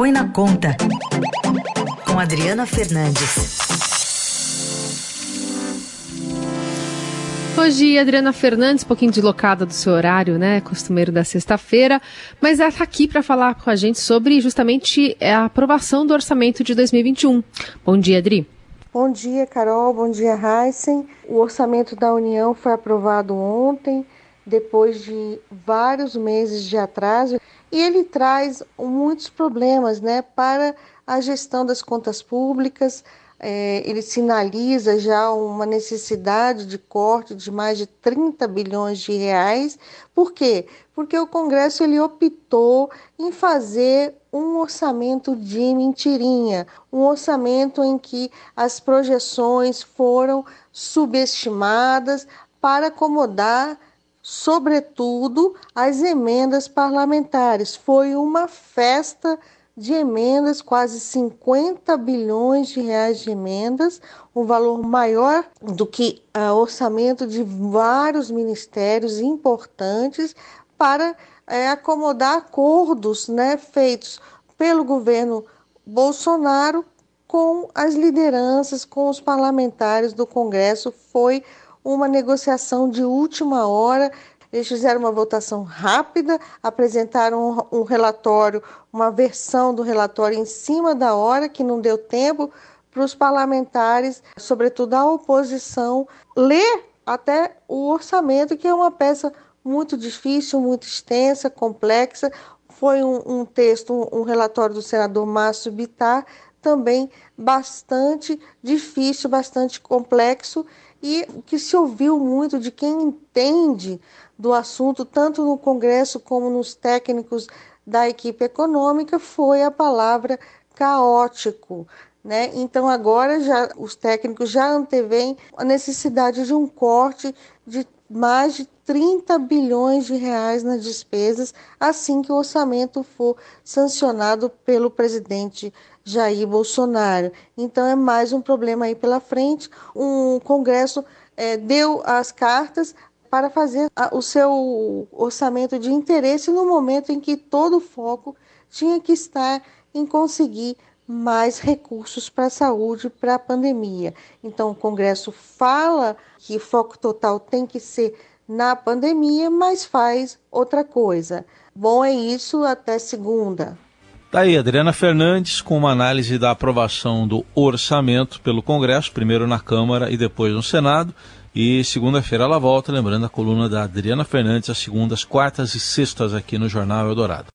Põe na Conta, com Adriana Fernandes. Hoje, Adriana Fernandes, um pouquinho deslocada do seu horário, né? Costumeiro da sexta-feira, mas ela está aqui para falar com a gente sobre justamente a aprovação do orçamento de 2021. Bom dia, Adri. Bom dia, Carol. Bom dia, Heisen. O orçamento da União foi aprovado ontem, depois de vários meses de atraso, e ele traz muitos problemas né, para a gestão das contas públicas. É, ele sinaliza já uma necessidade de corte de mais de 30 bilhões de reais. Por quê? Porque o Congresso ele optou em fazer um orçamento de mentirinha, um orçamento em que as projeções foram subestimadas para acomodar sobretudo as emendas parlamentares. Foi uma festa de emendas, quase 50 bilhões de reais de emendas, um valor maior do que o orçamento de vários ministérios importantes para é, acomodar acordos né, feitos pelo governo Bolsonaro com as lideranças, com os parlamentares do Congresso. Foi uma negociação de última hora. Eles fizeram uma votação rápida, apresentaram um, relatório, uma versão do relatório em cima da hora, que não deu tempo para os parlamentares, sobretudo a oposição, ler até o orçamento, que é uma peça muito difícil, muito extensa, complexa. Foi um, um texto, um, um relatório do senador Márcio Bittar, também bastante difícil, bastante complexo e que se ouviu muito de quem entende do assunto, tanto no Congresso como nos técnicos da equipe econômica, foi a palavra caótico. Né? Então agora já os técnicos já antevêm a necessidade de um corte de mais de 30 bilhões de reais nas despesas assim que o orçamento for sancionado pelo presidente Jair Bolsonaro. Então é mais um problema aí pela frente. O Congresso é, deu as cartas para fazer o seu orçamento de interesse no momento em que todo o foco tinha que estar em conseguir mais recursos para a saúde, para a pandemia. Então, o Congresso fala que foco total tem que ser na pandemia, mas faz outra coisa. Bom, é isso. Até segunda. Tá aí, Adriana Fernandes, com uma análise da aprovação do orçamento pelo Congresso, primeiro na Câmara e depois no Senado. E segunda-feira ela volta, lembrando a coluna da Adriana Fernandes, às segundas, quartas e sextas aqui no Jornal Eldorado.